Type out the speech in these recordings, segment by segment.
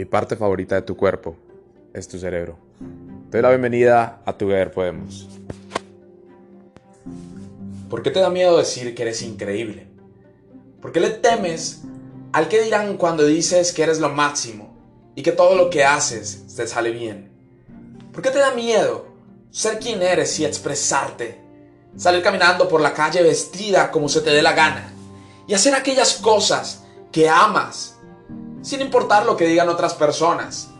Mi parte favorita de tu cuerpo es tu cerebro. Te doy la bienvenida a Together Podemos. ¿Por qué te da miedo decir que eres increíble? ¿Por qué le temes al que dirán cuando dices que eres lo máximo y que todo lo que haces te sale bien? ¿Por qué te da miedo ser quien eres y expresarte? Salir caminando por la calle vestida como se te dé la gana y hacer aquellas cosas que amas sin importar lo que digan otras personas.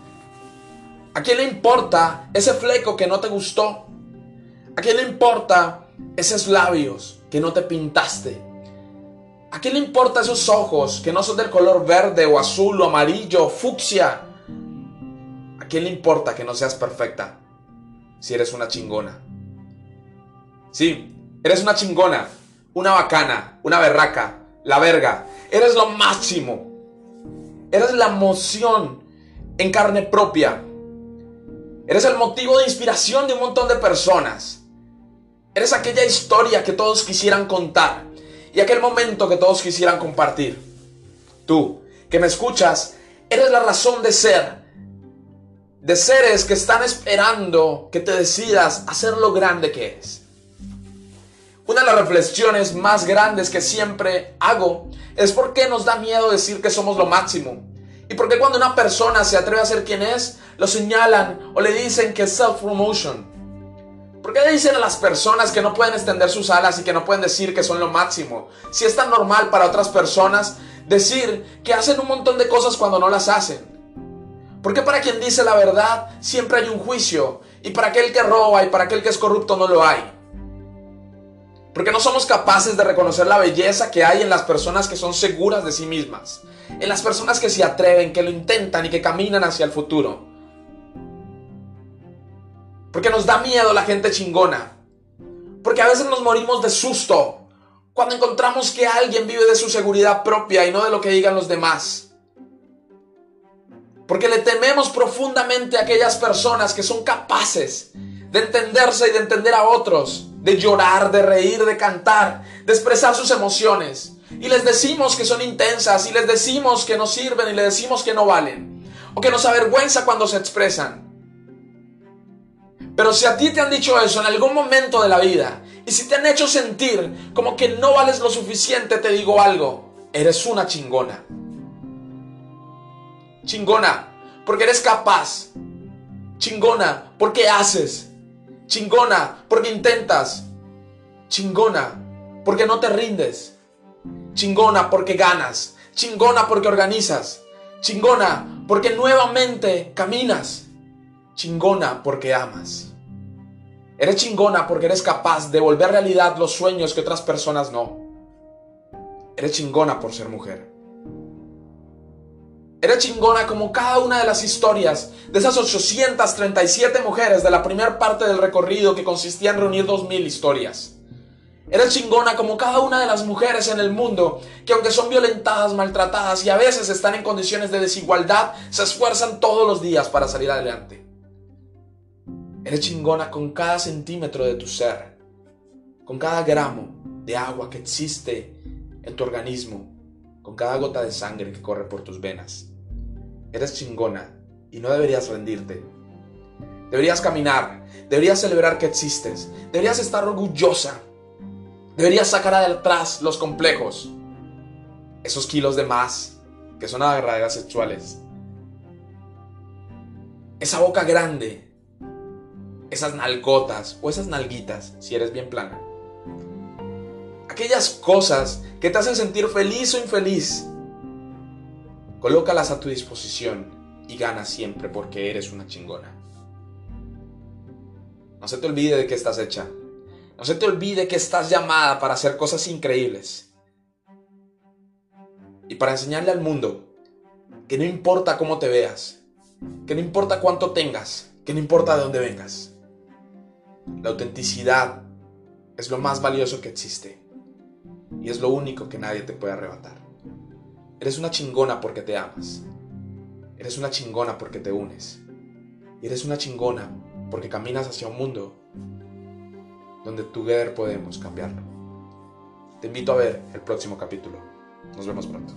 ¿A quién le importa ese fleco que no te gustó? ¿A quién le importa esos labios que no te pintaste? ¿A quién le importa esos ojos que no son del color verde o azul o amarillo o fucsia? ¿A quién le importa que no seas perfecta si eres una chingona? Sí, eres una chingona, una bacana, una berraca, la verga. Eres lo máximo. Eres la emoción en carne propia. Eres el motivo de inspiración de un montón de personas. Eres aquella historia que todos quisieran contar y aquel momento que todos quisieran compartir. Tú, que me escuchas, eres la razón de ser. De seres que están esperando que te decidas a ser lo grande que eres. Una de las reflexiones más grandes que siempre hago es por qué nos da miedo decir que somos lo máximo. Y por qué cuando una persona se atreve a ser quien es, lo señalan o le dicen que es self-promotion. ¿Por qué dicen a las personas que no pueden extender sus alas y que no pueden decir que son lo máximo? Si es tan normal para otras personas decir que hacen un montón de cosas cuando no las hacen. ¿Por qué para quien dice la verdad siempre hay un juicio? Y para aquel que roba y para aquel que es corrupto no lo hay. Porque no somos capaces de reconocer la belleza que hay en las personas que son seguras de sí mismas. En las personas que se atreven, que lo intentan y que caminan hacia el futuro. Porque nos da miedo la gente chingona. Porque a veces nos morimos de susto cuando encontramos que alguien vive de su seguridad propia y no de lo que digan los demás. Porque le tememos profundamente a aquellas personas que son capaces de entenderse y de entender a otros, de llorar, de reír, de cantar, de expresar sus emociones. Y les decimos que son intensas y les decimos que no sirven y les decimos que no valen. O que nos avergüenza cuando se expresan. Pero si a ti te han dicho eso en algún momento de la vida y si te han hecho sentir como que no vales lo suficiente, te digo algo, eres una chingona. Chingona, porque eres capaz. Chingona, porque haces. Chingona, porque intentas. Chingona, porque no te rindes. Chingona, porque ganas. Chingona, porque organizas. Chingona, porque nuevamente caminas. Chingona, porque amas. Eres chingona porque eres capaz de volver realidad los sueños que otras personas no. Eres chingona por ser mujer. Era chingona como cada una de las historias de esas 837 mujeres de la primera parte del recorrido que consistía en reunir 2000 historias. Era chingona como cada una de las mujeres en el mundo que aunque son violentadas, maltratadas y a veces están en condiciones de desigualdad, se esfuerzan todos los días para salir adelante. Eres chingona con cada centímetro de tu ser, con cada gramo de agua que existe en tu organismo, con cada gota de sangre que corre por tus venas. Eres chingona y no deberías rendirte. Deberías caminar, deberías celebrar que existes, deberías estar orgullosa, deberías sacar atrás los complejos, esos kilos de más que son agarraderas sexuales, esa boca grande, esas nalgotas o esas nalguitas si eres bien plana. Aquellas cosas que te hacen sentir feliz o infeliz Colócalas a tu disposición y gana siempre porque eres una chingona. No se te olvide de que estás hecha. No se te olvide que estás llamada para hacer cosas increíbles. Y para enseñarle al mundo que no importa cómo te veas, que no importa cuánto tengas, que no importa de dónde vengas. La autenticidad es lo más valioso que existe y es lo único que nadie te puede arrebatar. Eres una chingona porque te amas. Eres una chingona porque te unes. Y eres una chingona porque caminas hacia un mundo donde together podemos cambiarlo. Te invito a ver el próximo capítulo. Nos vemos pronto.